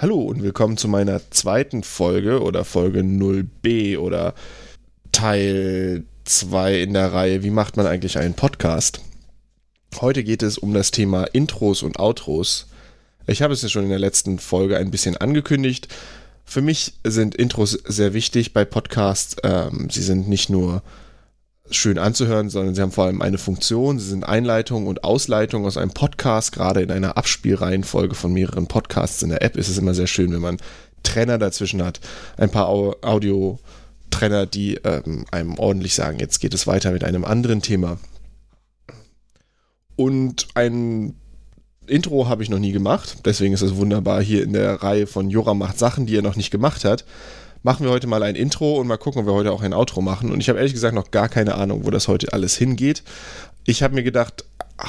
Hallo und willkommen zu meiner zweiten Folge oder Folge 0b oder Teil 2 in der Reihe Wie macht man eigentlich einen Podcast? Heute geht es um das Thema Intros und Outros. Ich habe es ja schon in der letzten Folge ein bisschen angekündigt. Für mich sind Intros sehr wichtig bei Podcasts. Ähm, sie sind nicht nur schön anzuhören, sondern sie haben vor allem eine Funktion. Sie sind Einleitung und Ausleitung aus einem Podcast. Gerade in einer Abspielreihenfolge von mehreren Podcasts in der App ist es immer sehr schön, wenn man Trenner dazwischen hat. Ein paar Audio-Trenner, die ähm, einem ordentlich sagen, jetzt geht es weiter mit einem anderen Thema. Und ein Intro habe ich noch nie gemacht, deswegen ist es wunderbar hier in der Reihe von Jora macht Sachen, die er noch nicht gemacht hat machen wir heute mal ein Intro und mal gucken, ob wir heute auch ein Outro machen. Und ich habe ehrlich gesagt noch gar keine Ahnung, wo das heute alles hingeht. Ich habe mir gedacht,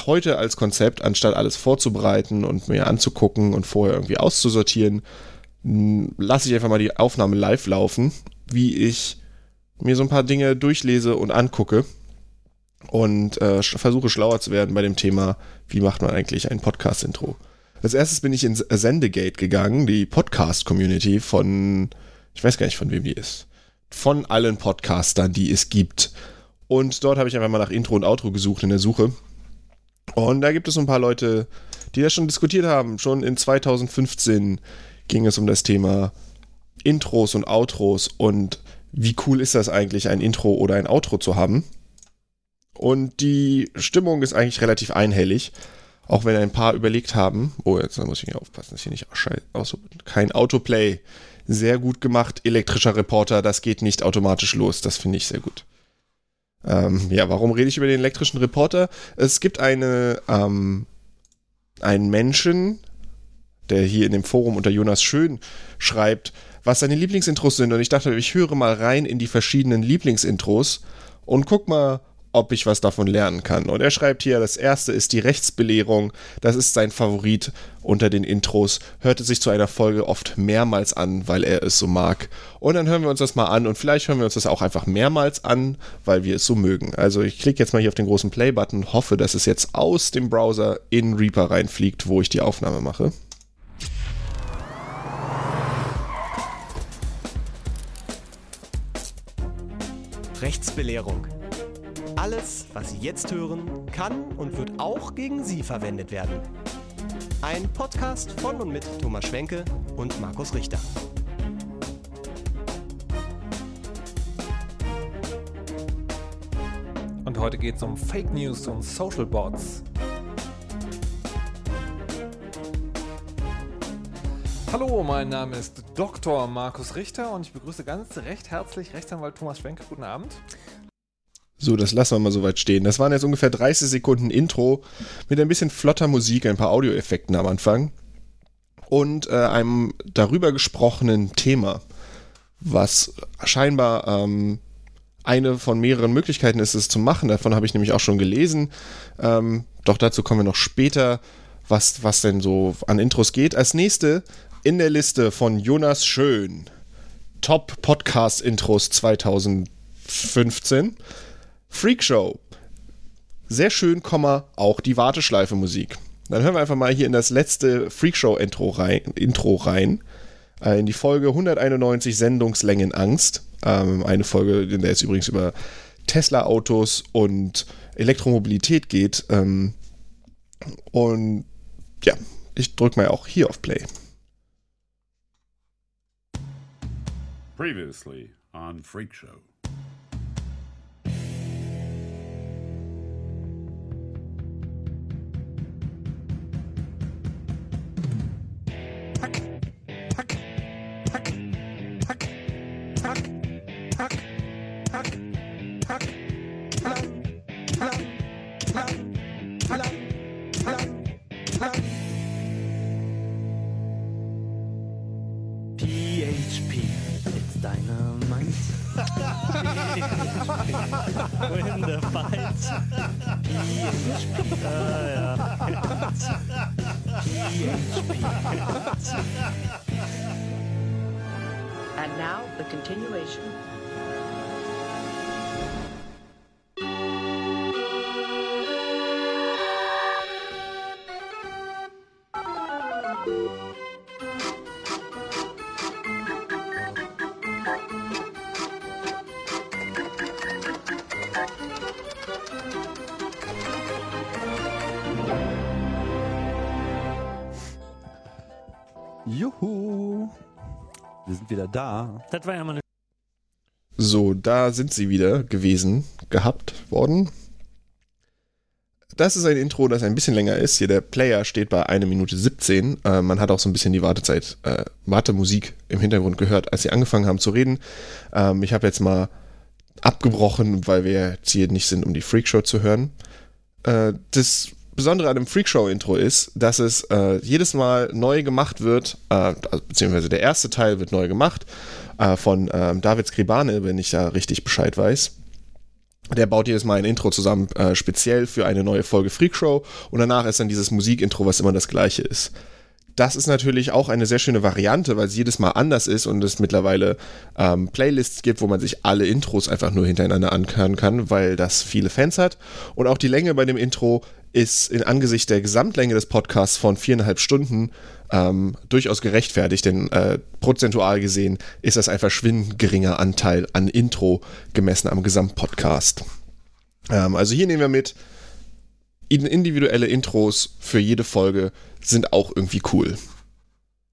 heute als Konzept, anstatt alles vorzubereiten und mir anzugucken und vorher irgendwie auszusortieren, lasse ich einfach mal die Aufnahme live laufen, wie ich mir so ein paar Dinge durchlese und angucke und äh, versuche schlauer zu werden bei dem Thema, wie macht man eigentlich ein Podcast-Intro. Als erstes bin ich ins Sendegate gegangen, die Podcast-Community von ich weiß gar nicht, von wem die ist. Von allen Podcastern, die es gibt. Und dort habe ich einfach mal nach Intro und Outro gesucht in der Suche. Und da gibt es ein paar Leute, die das schon diskutiert haben. Schon in 2015 ging es um das Thema Intros und Outros und wie cool ist das eigentlich, ein Intro oder ein Outro zu haben. Und die Stimmung ist eigentlich relativ einhellig. Auch wenn ein paar überlegt haben, oh, jetzt muss ich hier aufpassen, dass hier nicht aus, kein Autoplay sehr gut gemacht. Elektrischer Reporter, das geht nicht automatisch los. Das finde ich sehr gut. Ähm, ja, warum rede ich über den elektrischen Reporter? Es gibt eine, ähm, einen Menschen, der hier in dem Forum unter Jonas Schön schreibt, was seine Lieblingsintros sind. Und ich dachte, ich höre mal rein in die verschiedenen Lieblingsintros und guck mal, ob ich was davon lernen kann. Und er schreibt hier, das erste ist die Rechtsbelehrung. Das ist sein Favorit unter den Intros. Hörte sich zu einer Folge oft mehrmals an, weil er es so mag. Und dann hören wir uns das mal an und vielleicht hören wir uns das auch einfach mehrmals an, weil wir es so mögen. Also ich klicke jetzt mal hier auf den großen Play-Button, hoffe, dass es jetzt aus dem Browser in Reaper reinfliegt, wo ich die Aufnahme mache. Rechtsbelehrung alles, was Sie jetzt hören, kann und wird auch gegen Sie verwendet werden. Ein Podcast von und mit Thomas Schwenke und Markus Richter. Und heute geht es um Fake News und Social Bots. Hallo, mein Name ist Dr. Markus Richter und ich begrüße ganz recht herzlich Rechtsanwalt Thomas Schwenke. Guten Abend. So, das lassen wir mal so weit stehen. Das waren jetzt ungefähr 30 Sekunden Intro mit ein bisschen flotter Musik, ein paar Audioeffekten am Anfang und äh, einem darüber gesprochenen Thema, was scheinbar ähm, eine von mehreren Möglichkeiten ist, es zu machen. Davon habe ich nämlich auch schon gelesen. Ähm, doch dazu kommen wir noch später, was, was denn so an Intros geht. Als nächste in der Liste von Jonas Schön. Top Podcast Intros 2015. Freakshow. Sehr schön, auch die Warteschleife Musik. Dann hören wir einfach mal hier in das letzte Freakshow-Intro rein, Intro rein äh, in die Folge 191 Sendungslängen Angst. Ähm, eine Folge, in der es übrigens über Tesla-Autos und Elektromobilität geht. Ähm, und ja, ich drücke mal auch hier auf Play. Previously on Freakshow. Pack. Wir sind wieder da. Das war ja mal eine So, da sind sie wieder gewesen, gehabt worden. Das ist ein Intro, das ein bisschen länger ist. Hier der Player steht bei 1 Minute 17. Äh, man hat auch so ein bisschen die Wartezeit, äh, Wartemusik im Hintergrund gehört, als sie angefangen haben zu reden. Ähm, ich habe jetzt mal abgebrochen, weil wir jetzt hier nicht sind, um die Freakshow zu hören. Äh, das Besondere an dem Freakshow-Intro ist, dass es äh, jedes Mal neu gemacht wird, äh, also, beziehungsweise der erste Teil wird neu gemacht äh, von ähm, David Skribane, wenn ich da richtig Bescheid weiß. Der baut jedes Mal ein Intro zusammen, äh, speziell für eine neue Folge Freakshow und danach ist dann dieses Musikintro, was immer das gleiche ist. Das ist natürlich auch eine sehr schöne Variante, weil es jedes Mal anders ist und es mittlerweile ähm, Playlists gibt, wo man sich alle Intros einfach nur hintereinander anhören kann, weil das viele Fans hat. Und auch die Länge bei dem Intro ist in Angesicht der Gesamtlänge des Podcasts von viereinhalb Stunden ähm, durchaus gerechtfertigt, denn äh, prozentual gesehen ist das ein verschwindend geringer Anteil an Intro gemessen am Gesamtpodcast. Ähm, also hier nehmen wir mit, individuelle Intros für jede Folge sind auch irgendwie cool.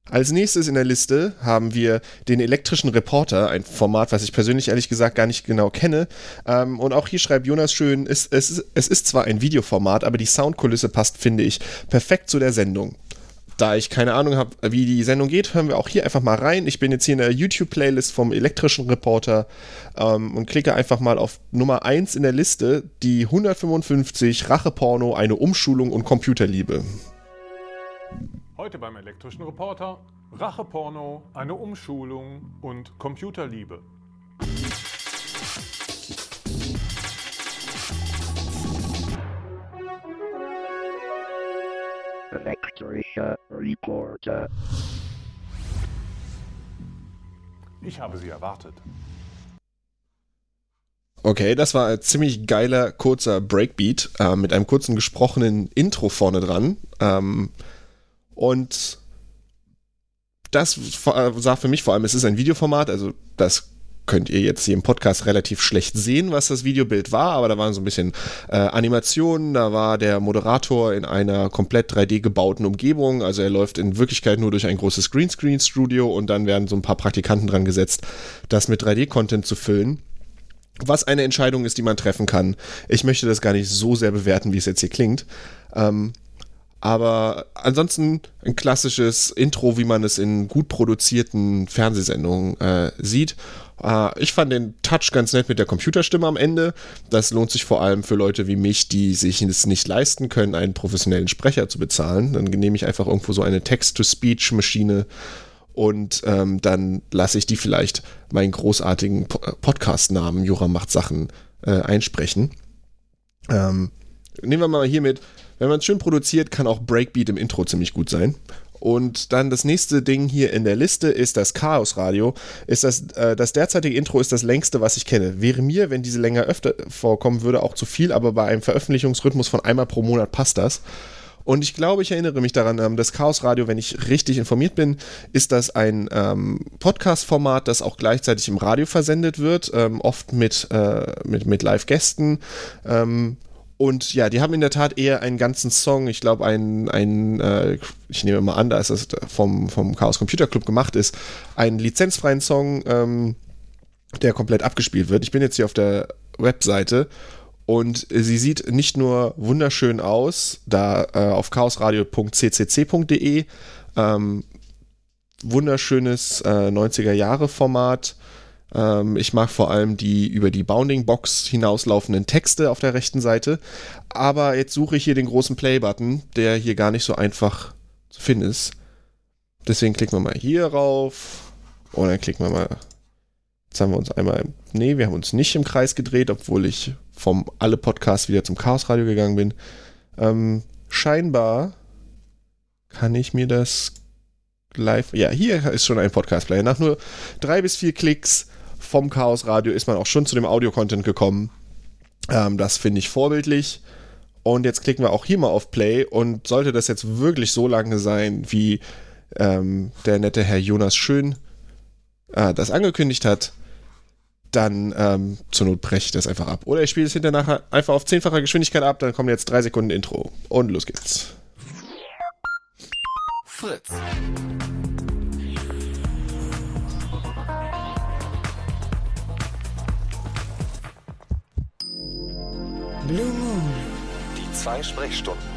Als nächstes in der Liste haben wir den elektrischen Reporter, ein Format, was ich persönlich ehrlich gesagt gar nicht genau kenne. Ähm, und auch hier schreibt Jonas schön, es, es, ist, es ist zwar ein Videoformat, aber die Soundkulisse passt, finde ich, perfekt zu der Sendung. Da ich keine Ahnung habe, wie die Sendung geht, hören wir auch hier einfach mal rein. Ich bin jetzt hier in der YouTube-Playlist vom elektrischen Reporter ähm, und klicke einfach mal auf Nummer 1 in der Liste, die 155 Racheporno, eine Umschulung und Computerliebe. Heute beim elektrischen Reporter Racheporno, eine Umschulung und Computerliebe. Elektrischer Reporter. Ich habe sie erwartet. Okay, das war ein ziemlich geiler, kurzer Breakbeat äh, mit einem kurzen gesprochenen Intro vorne dran. Ähm, und das sah für mich vor allem, es ist ein Videoformat, also das könnt ihr jetzt hier im Podcast relativ schlecht sehen, was das Videobild war, aber da waren so ein bisschen äh, Animationen, da war der Moderator in einer komplett 3D gebauten Umgebung, also er läuft in Wirklichkeit nur durch ein großes Greenscreen-Studio und dann werden so ein paar Praktikanten dran gesetzt, das mit 3D-Content zu füllen. Was eine Entscheidung ist, die man treffen kann. Ich möchte das gar nicht so sehr bewerten, wie es jetzt hier klingt. Ähm, aber ansonsten ein klassisches Intro, wie man es in gut produzierten Fernsehsendungen äh, sieht. Äh, ich fand den Touch ganz nett mit der Computerstimme am Ende. Das lohnt sich vor allem für Leute wie mich, die sich es nicht leisten können, einen professionellen Sprecher zu bezahlen. Dann nehme ich einfach irgendwo so eine Text-to-Speech-Maschine und ähm, dann lasse ich die vielleicht meinen großartigen po Podcast-Namen Jura macht Sachen äh, einsprechen. Ähm, nehmen wir mal hier mit wenn man es schön produziert, kann auch Breakbeat im Intro ziemlich gut sein. Und dann das nächste Ding hier in der Liste ist das Chaos Radio. Ist das, äh, das derzeitige Intro ist das längste, was ich kenne. Wäre mir, wenn diese länger öfter vorkommen würde, auch zu viel, aber bei einem Veröffentlichungsrhythmus von einmal pro Monat passt das. Und ich glaube, ich erinnere mich daran, ähm, das Chaos Radio, wenn ich richtig informiert bin, ist das ein ähm, Podcast-Format, das auch gleichzeitig im Radio versendet wird, ähm, oft mit, äh, mit, mit Live-Gästen. Ähm, und ja, die haben in der Tat eher einen ganzen Song, ich glaube, ein, ein äh, ich nehme mal an, da ist das vom, vom Chaos Computer Club gemacht ist, einen lizenzfreien Song, ähm, der komplett abgespielt wird. Ich bin jetzt hier auf der Webseite und sie sieht nicht nur wunderschön aus, da äh, auf chaosradio.ccc.de, ähm, wunderschönes äh, 90er-Jahre-Format, ähm, ich mag vor allem die über die Bounding Box hinauslaufenden Texte auf der rechten Seite. Aber jetzt suche ich hier den großen Play-Button, der hier gar nicht so einfach zu finden ist. Deswegen klicken wir mal hier rauf. Und dann klicken wir mal. Jetzt haben wir uns einmal. Nee, wir haben uns nicht im Kreis gedreht, obwohl ich vom alle Podcasts wieder zum Chaos Radio gegangen bin. Ähm, scheinbar kann ich mir das live. Ja, hier ist schon ein Podcast-Player. Nach nur drei bis vier Klicks vom Chaos Radio ist man auch schon zu dem Audio-Content gekommen. Ähm, das finde ich vorbildlich. Und jetzt klicken wir auch hier mal auf Play. Und sollte das jetzt wirklich so lange sein, wie ähm, der nette Herr Jonas Schön äh, das angekündigt hat, dann ähm, zur Not breche ich das einfach ab. Oder ich spiele es hinterher einfach auf zehnfacher Geschwindigkeit ab, dann kommen jetzt drei Sekunden Intro. Und los geht's. Fritz. Zwei Sprechstunden.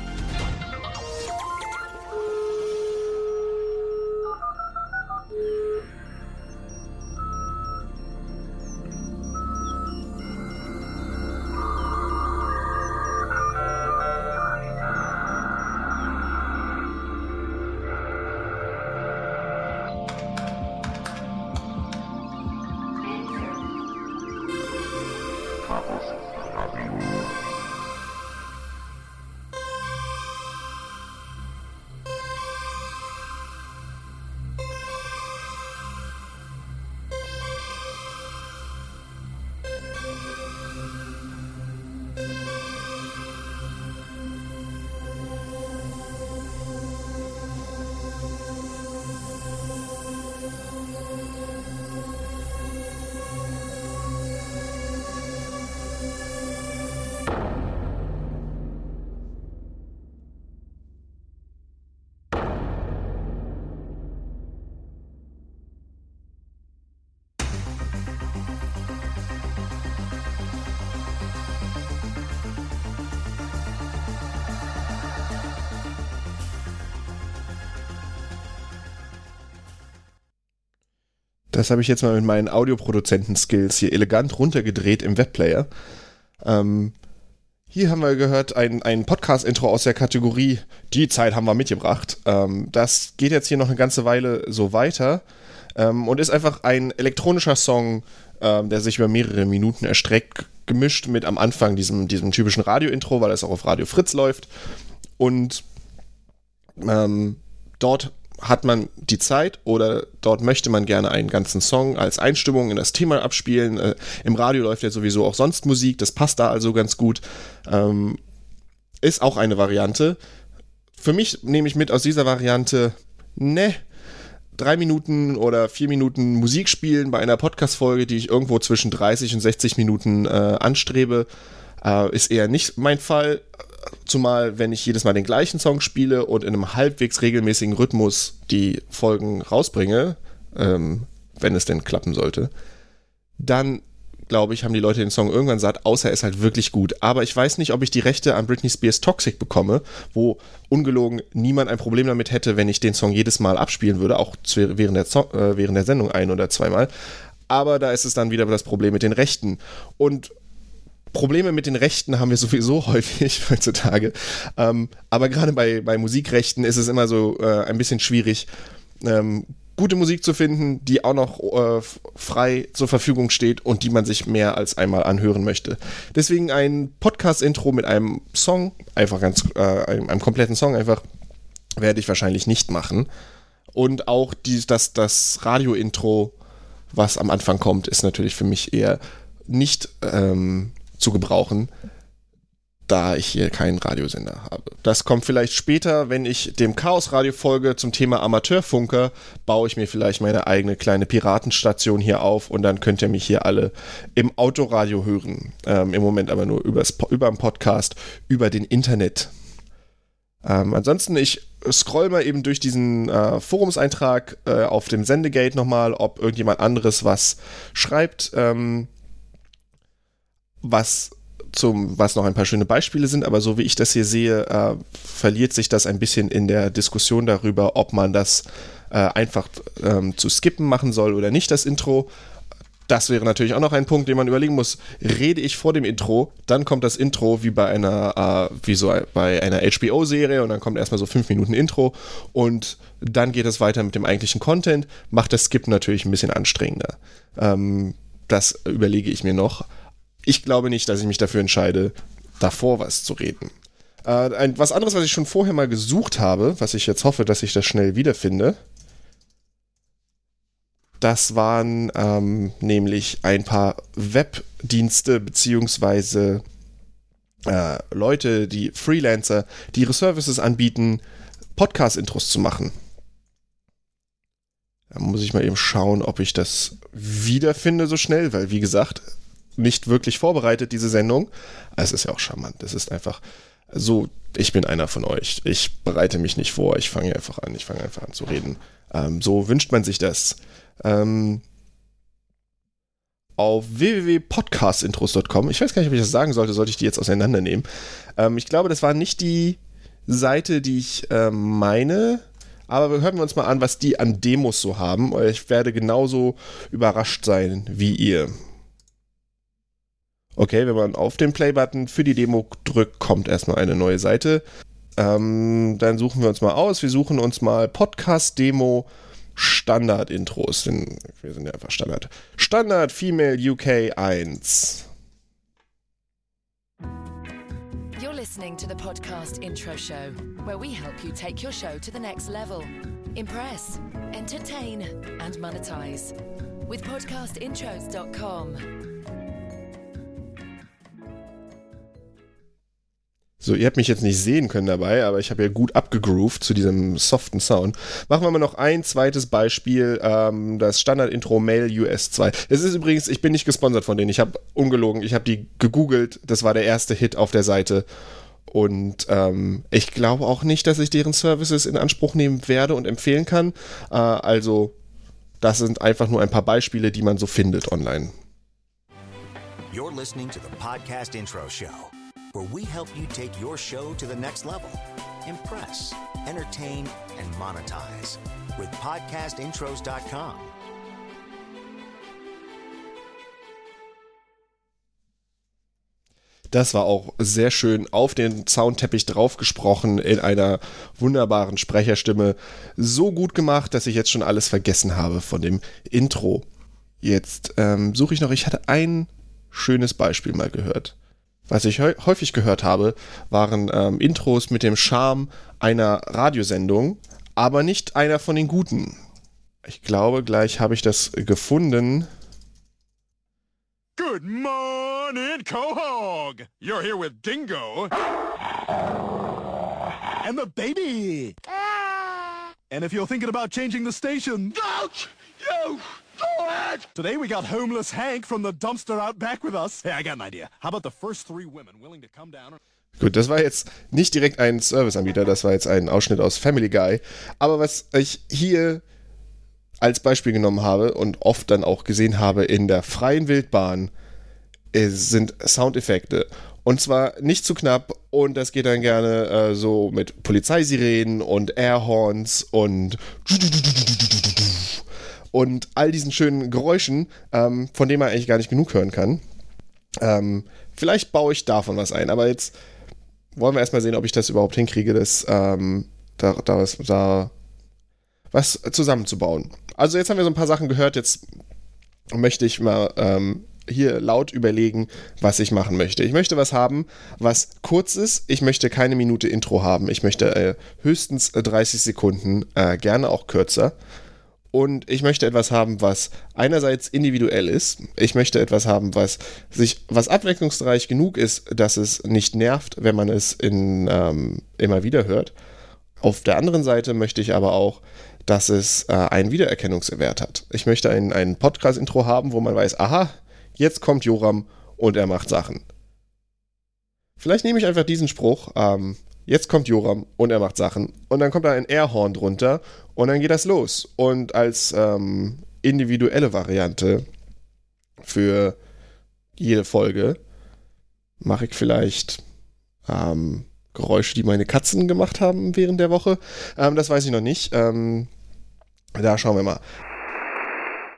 Das habe ich jetzt mal mit meinen Audioproduzenten-Skills hier elegant runtergedreht im Webplayer. Ähm, hier haben wir gehört ein, ein Podcast-Intro aus der Kategorie Die Zeit haben wir mitgebracht. Ähm, das geht jetzt hier noch eine ganze Weile so weiter ähm, und ist einfach ein elektronischer Song, ähm, der sich über mehrere Minuten erstreckt, gemischt mit am Anfang diesem, diesem typischen Radio-Intro, weil es auch auf Radio Fritz läuft. Und ähm, dort hat man die Zeit oder dort möchte man gerne einen ganzen Song als Einstimmung in das Thema abspielen. Äh, Im Radio läuft ja sowieso auch sonst Musik, das passt da also ganz gut. Ähm, ist auch eine Variante. Für mich nehme ich mit aus dieser Variante, ne, drei Minuten oder vier Minuten Musik spielen bei einer Podcast-Folge, die ich irgendwo zwischen 30 und 60 Minuten äh, anstrebe, äh, ist eher nicht mein Fall. Zumal, wenn ich jedes Mal den gleichen Song spiele und in einem halbwegs regelmäßigen Rhythmus die Folgen rausbringe, ähm, wenn es denn klappen sollte, dann glaube ich, haben die Leute den Song irgendwann satt, außer er ist halt wirklich gut. Aber ich weiß nicht, ob ich die Rechte an Britney Spears Toxic bekomme, wo ungelogen niemand ein Problem damit hätte, wenn ich den Song jedes Mal abspielen würde, auch während, der äh, während der Sendung ein- oder zweimal. Aber da ist es dann wieder das Problem mit den Rechten. Und Probleme mit den Rechten haben wir sowieso häufig heutzutage. Ähm, aber gerade bei, bei Musikrechten ist es immer so äh, ein bisschen schwierig, ähm, gute Musik zu finden, die auch noch äh, frei zur Verfügung steht und die man sich mehr als einmal anhören möchte. Deswegen ein Podcast-Intro mit einem Song, einfach ganz, äh, einem, einem kompletten Song einfach, werde ich wahrscheinlich nicht machen. Und auch die, das, das Radio-Intro, was am Anfang kommt, ist natürlich für mich eher nicht ähm, zu gebrauchen, da ich hier keinen Radiosender habe. Das kommt vielleicht später, wenn ich dem Chaos-Radio folge zum Thema Amateurfunker, baue ich mir vielleicht meine eigene kleine Piratenstation hier auf und dann könnt ihr mich hier alle im Autoradio hören. Ähm, Im Moment aber nur über den Podcast, über den Internet. Ähm, ansonsten, ich scroll mal eben durch diesen äh, Forumseintrag äh, auf dem Sendegate nochmal, ob irgendjemand anderes was schreibt. Ähm, was zum, was noch ein paar schöne Beispiele sind, aber so wie ich das hier sehe, äh, verliert sich das ein bisschen in der Diskussion darüber, ob man das äh, einfach ähm, zu skippen machen soll oder nicht, das Intro. Das wäre natürlich auch noch ein Punkt, den man überlegen muss. Rede ich vor dem Intro, dann kommt das Intro wie bei einer, äh, wie so bei einer HBO-Serie und dann kommt erstmal so fünf Minuten Intro und dann geht es weiter mit dem eigentlichen Content. Macht das Skip natürlich ein bisschen anstrengender. Ähm, das überlege ich mir noch ich glaube nicht, dass ich mich dafür entscheide, davor was zu reden. Äh, ein, was anderes, was ich schon vorher mal gesucht habe, was ich jetzt hoffe, dass ich das schnell wiederfinde, das waren ähm, nämlich ein paar Webdienste beziehungsweise äh, Leute, die Freelancer, die ihre Services anbieten, Podcast-Intros zu machen. Da muss ich mal eben schauen, ob ich das wiederfinde so schnell, weil wie gesagt, nicht wirklich vorbereitet, diese Sendung. Es ist ja auch charmant. Es ist einfach so, ich bin einer von euch. Ich bereite mich nicht vor, ich fange einfach an, ich fange einfach an zu reden. Ähm, so wünscht man sich das. Ähm, auf www.podcastintros.com. Ich weiß gar nicht, ob ich das sagen sollte, sollte ich die jetzt auseinandernehmen. Ähm, ich glaube, das war nicht die Seite, die ich ähm, meine. Aber hören wir uns mal an, was die an Demos so haben. Ich werde genauso überrascht sein wie ihr. Okay, wenn man auf den Play-Button für die Demo drückt, kommt erstmal eine neue Seite. Ähm, dann suchen wir uns mal aus. Wir suchen uns mal Podcast-Demo Standard-Intros. Wir sind ja einfach Standard. Standard Female UK 1. You're listening to the podcast intro show, where we help you take your show to the next level. Impress, entertain, and monetize. With podcastintros.com. So, ihr habt mich jetzt nicht sehen können dabei, aber ich habe ja gut abgegroovt zu diesem soften Sound. Machen wir mal noch ein zweites Beispiel, ähm, das Standard-Intro Mail US 2. Es ist übrigens, ich bin nicht gesponsert von denen, ich habe ungelogen, ich habe die gegoogelt, das war der erste Hit auf der Seite. Und ähm, ich glaube auch nicht, dass ich deren Services in Anspruch nehmen werde und empfehlen kann. Äh, also, das sind einfach nur ein paar Beispiele, die man so findet online. You're listening to the Podcast Intro Show, where we help you take your show to the next level. Impress, entertain, and monetize with podcastintros.com. Das war auch sehr schön auf den Soundteppich draufgesprochen in einer wunderbaren Sprecherstimme. So gut gemacht, dass ich jetzt schon alles vergessen habe von dem Intro. Jetzt ähm, suche ich noch, ich hatte ein schönes Beispiel mal gehört. Was ich häufig gehört habe, waren ähm, Intros mit dem Charme einer Radiosendung, aber nicht einer von den guten. Ich glaube, gleich habe ich das gefunden. Good morning, Quahog. You're here with Dingo. And the baby. And if you're thinking about changing the station, don't you! Today we got homeless Hank from the dumpster out back with us. Hey, I got an idea. How about the first three women willing to come down. Gut, das war jetzt nicht direkt ein Serviceanbieter, das war jetzt ein Ausschnitt aus Family Guy. Aber was ich hier als Beispiel genommen habe und oft dann auch gesehen habe in der freien Wildbahn, ist, sind Soundeffekte. Und zwar nicht zu knapp und das geht dann gerne äh, so mit Polizeisirenen und Airhorns und und all diesen schönen Geräuschen, ähm, von denen man eigentlich gar nicht genug hören kann. Ähm, vielleicht baue ich davon was ein, aber jetzt wollen wir erstmal sehen, ob ich das überhaupt hinkriege, das ähm, da, da, was, da was zusammenzubauen. Also jetzt haben wir so ein paar Sachen gehört, jetzt möchte ich mal ähm, hier laut überlegen, was ich machen möchte. Ich möchte was haben, was kurz ist. Ich möchte keine Minute Intro haben. Ich möchte äh, höchstens 30 Sekunden, äh, gerne auch kürzer. Und ich möchte etwas haben, was einerseits individuell ist. Ich möchte etwas haben, was sich, was abwechslungsreich genug ist, dass es nicht nervt, wenn man es in, ähm, immer wieder hört. Auf der anderen Seite möchte ich aber auch, dass es äh, einen Wiedererkennungswert hat. Ich möchte ein, ein Podcast-Intro haben, wo man weiß, aha, jetzt kommt Joram und er macht Sachen. Vielleicht nehme ich einfach diesen Spruch, ähm, jetzt kommt Joram und er macht Sachen. Und dann kommt da ein Airhorn drunter und dann geht das los. Und als ähm, individuelle Variante für jede Folge mache ich vielleicht ähm, Geräusche, die meine Katzen gemacht haben während der Woche. Ähm, das weiß ich noch nicht. Ähm, da schauen wir mal.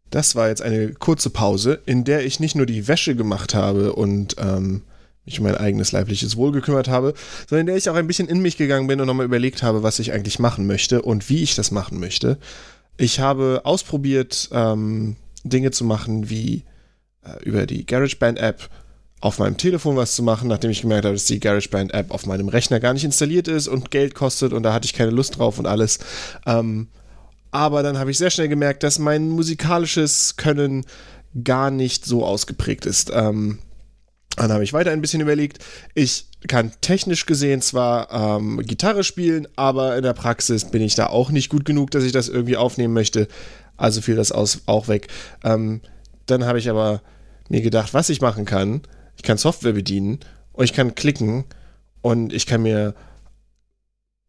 Das war jetzt eine kurze Pause, in der ich nicht nur die Wäsche gemacht habe und ähm, mich um mein eigenes leibliches Wohl gekümmert habe, sondern in der ich auch ein bisschen in mich gegangen bin und nochmal überlegt habe, was ich eigentlich machen möchte und wie ich das machen möchte. Ich habe ausprobiert, ähm, Dinge zu machen, wie äh, über die GarageBand-App auf meinem Telefon was zu machen, nachdem ich gemerkt habe, dass die GarageBand-App auf meinem Rechner gar nicht installiert ist und Geld kostet und da hatte ich keine Lust drauf und alles. Ähm, aber dann habe ich sehr schnell gemerkt, dass mein musikalisches Können gar nicht so ausgeprägt ist. Ähm, dann habe ich weiter ein bisschen überlegt. Ich kann technisch gesehen zwar ähm, Gitarre spielen, aber in der Praxis bin ich da auch nicht gut genug, dass ich das irgendwie aufnehmen möchte. Also fiel das aus, auch weg. Ähm, dann habe ich aber mir gedacht, was ich machen kann. Ich kann Software bedienen und ich kann klicken und ich kann mir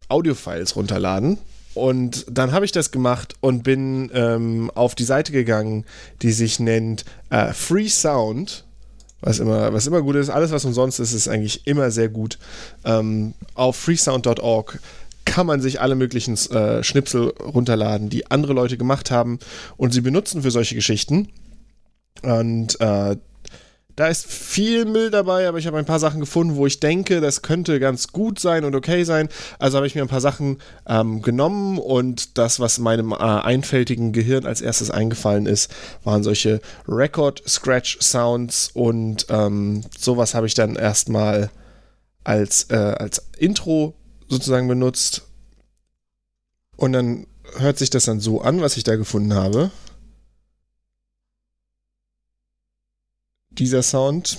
Audiofiles runterladen und dann habe ich das gemacht und bin ähm, auf die Seite gegangen, die sich nennt äh, Free Sound. Was immer, was immer gut ist. Alles, was umsonst ist, ist eigentlich immer sehr gut. Ähm, auf freesound.org kann man sich alle möglichen äh, Schnipsel runterladen, die andere Leute gemacht haben und sie benutzen für solche Geschichten. Und äh, da ist viel Müll dabei, aber ich habe ein paar Sachen gefunden, wo ich denke, das könnte ganz gut sein und okay sein. Also habe ich mir ein paar Sachen ähm, genommen und das, was meinem äh, einfältigen Gehirn als erstes eingefallen ist, waren solche Record-Scratch-Sounds und ähm, sowas habe ich dann erstmal als, äh, als Intro sozusagen benutzt. Und dann hört sich das dann so an, was ich da gefunden habe. Dieser Sound,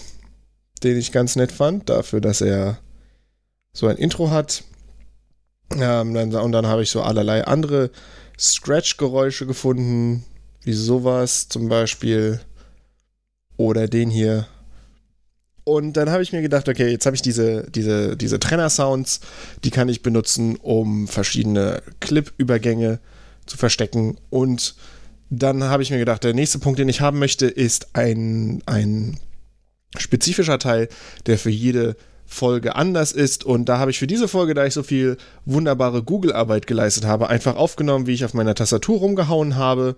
den ich ganz nett fand, dafür, dass er so ein Intro hat. Ähm, dann, und dann habe ich so allerlei andere Scratch-Geräusche gefunden, wie sowas zum Beispiel. Oder den hier. Und dann habe ich mir gedacht, okay, jetzt habe ich diese, diese, diese Trenner-Sounds, die kann ich benutzen, um verschiedene Clip-Übergänge zu verstecken und dann habe ich mir gedacht, der nächste Punkt, den ich haben möchte, ist ein, ein spezifischer Teil, der für jede Folge anders ist. Und da habe ich für diese Folge, da ich so viel wunderbare Google-Arbeit geleistet habe, einfach aufgenommen, wie ich auf meiner Tastatur rumgehauen habe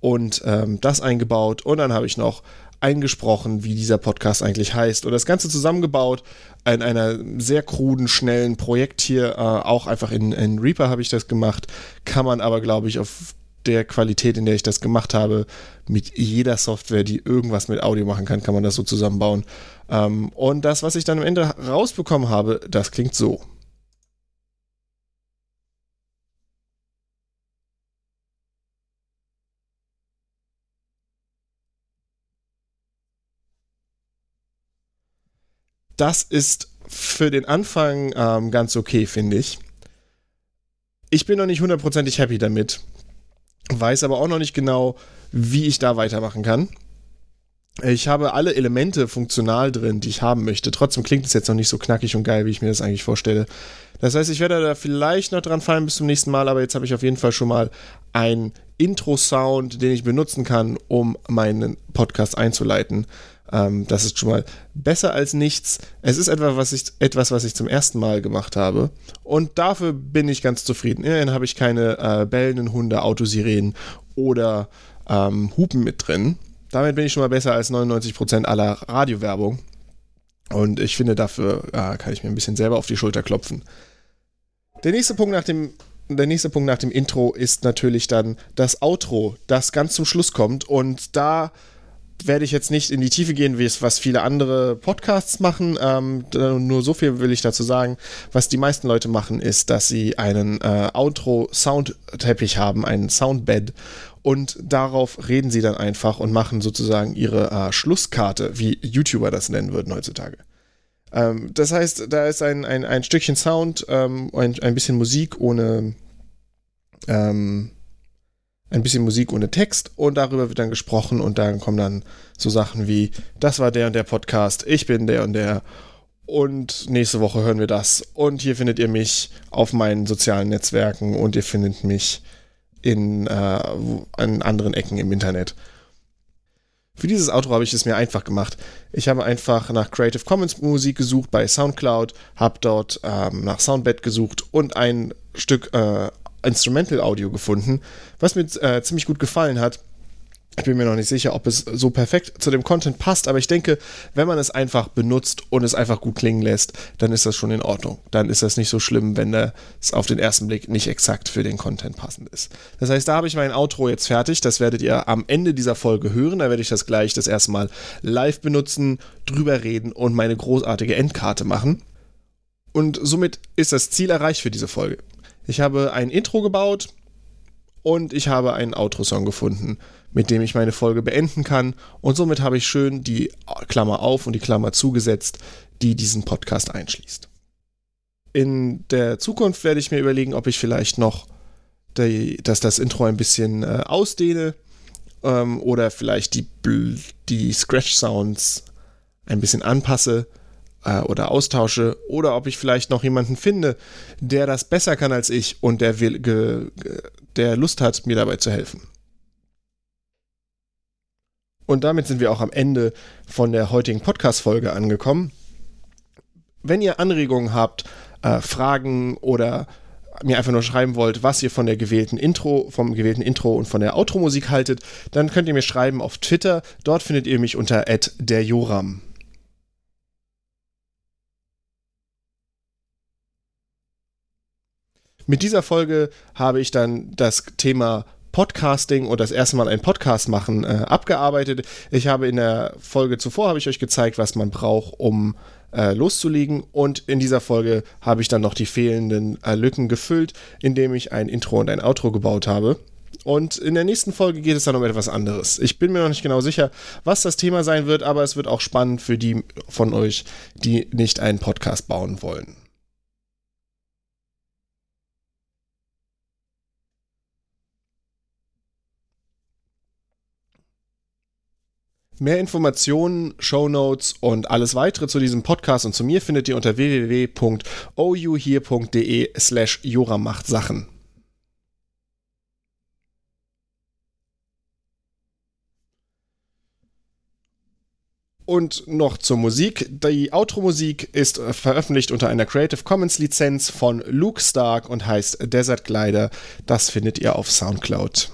und ähm, das eingebaut. Und dann habe ich noch eingesprochen, wie dieser Podcast eigentlich heißt. Und das Ganze zusammengebaut in einer sehr kruden, schnellen Projekt hier. Äh, auch einfach in, in Reaper habe ich das gemacht. Kann man aber, glaube ich, auf der Qualität, in der ich das gemacht habe, mit jeder Software, die irgendwas mit Audio machen kann, kann man das so zusammenbauen. Ähm, und das, was ich dann am Ende rausbekommen habe, das klingt so. Das ist für den Anfang ähm, ganz okay, finde ich. Ich bin noch nicht hundertprozentig happy damit weiß aber auch noch nicht genau, wie ich da weitermachen kann. Ich habe alle Elemente funktional drin, die ich haben möchte. Trotzdem klingt es jetzt noch nicht so knackig und geil, wie ich mir das eigentlich vorstelle. Das heißt, ich werde da vielleicht noch dran fallen bis zum nächsten Mal, aber jetzt habe ich auf jeden Fall schon mal einen Intro-Sound, den ich benutzen kann, um meinen Podcast einzuleiten. Ähm, das ist schon mal besser als nichts. Es ist etwas was, ich, etwas, was ich zum ersten Mal gemacht habe. Und dafür bin ich ganz zufrieden. Immerhin habe ich keine äh, bellenden Hunde, Autosirenen oder ähm, Hupen mit drin. Damit bin ich schon mal besser als 99% aller Radiowerbung. Und ich finde, dafür äh, kann ich mir ein bisschen selber auf die Schulter klopfen. Der nächste Punkt nach dem der nächste Punkt nach dem Intro ist natürlich dann das Outro, das ganz zum Schluss kommt. Und da werde ich jetzt nicht in die Tiefe gehen, wie es was viele andere Podcasts machen. Ähm, nur so viel will ich dazu sagen. Was die meisten Leute machen, ist, dass sie einen äh, Outro-Soundteppich haben, einen Soundbed. Und darauf reden sie dann einfach und machen sozusagen ihre äh, Schlusskarte, wie YouTuber das nennen würden heutzutage. Ähm, das heißt, da ist ein, ein, ein Stückchen Sound, ähm, ein, ein bisschen Musik ohne ähm, ein bisschen Musik ohne Text und darüber wird dann gesprochen und dann kommen dann so Sachen wie, das war der und der Podcast, ich bin der und der und nächste Woche hören wir das und hier findet ihr mich auf meinen sozialen Netzwerken und ihr findet mich in, äh, an anderen Ecken im Internet. Für dieses Outro habe ich es mir einfach gemacht. Ich habe einfach nach Creative Commons Musik gesucht bei SoundCloud, habe dort ähm, nach Soundbed gesucht und ein Stück äh, Instrumental Audio gefunden, was mir äh, ziemlich gut gefallen hat. Ich bin mir noch nicht sicher, ob es so perfekt zu dem Content passt, aber ich denke, wenn man es einfach benutzt und es einfach gut klingen lässt, dann ist das schon in Ordnung. Dann ist das nicht so schlimm, wenn es auf den ersten Blick nicht exakt für den Content passend ist. Das heißt, da habe ich mein Outro jetzt fertig. Das werdet ihr am Ende dieser Folge hören. Da werde ich das gleich das erste Mal live benutzen, drüber reden und meine großartige Endkarte machen. Und somit ist das Ziel erreicht für diese Folge. Ich habe ein Intro gebaut und ich habe einen Outro-Song gefunden, mit dem ich meine Folge beenden kann. Und somit habe ich schön die Klammer auf und die Klammer zugesetzt, die diesen Podcast einschließt. In der Zukunft werde ich mir überlegen, ob ich vielleicht noch die, dass das Intro ein bisschen äh, ausdehne ähm, oder vielleicht die, die Scratch-Sounds ein bisschen anpasse äh, oder austausche oder ob ich vielleicht noch jemanden finde, der das besser kann als ich und der, will, ge, der Lust hat, mir dabei zu helfen. Und damit sind wir auch am Ende von der heutigen Podcast-Folge angekommen. Wenn ihr Anregungen habt, äh, Fragen oder mir einfach nur schreiben wollt, was ihr von der gewählten Intro, vom gewählten Intro und von der Outro-Musik haltet, dann könnt ihr mir schreiben auf Twitter. Dort findet ihr mich unter derjoram. Mit dieser Folge habe ich dann das Thema Podcasting und das erste Mal einen Podcast machen äh, abgearbeitet. Ich habe in der Folge zuvor habe ich euch gezeigt, was man braucht, um äh, loszulegen und in dieser Folge habe ich dann noch die fehlenden äh, Lücken gefüllt, indem ich ein Intro und ein Outro gebaut habe. Und in der nächsten Folge geht es dann um etwas anderes. Ich bin mir noch nicht genau sicher, was das Thema sein wird, aber es wird auch spannend für die von euch, die nicht einen Podcast bauen wollen. Mehr Informationen, Shownotes und alles weitere zu diesem Podcast und zu mir findet ihr unter www.ouhier.de slash Jora macht Sachen. Und noch zur Musik. Die Outro-Musik ist veröffentlicht unter einer Creative Commons Lizenz von Luke Stark und heißt Desert Glider. Das findet ihr auf Soundcloud.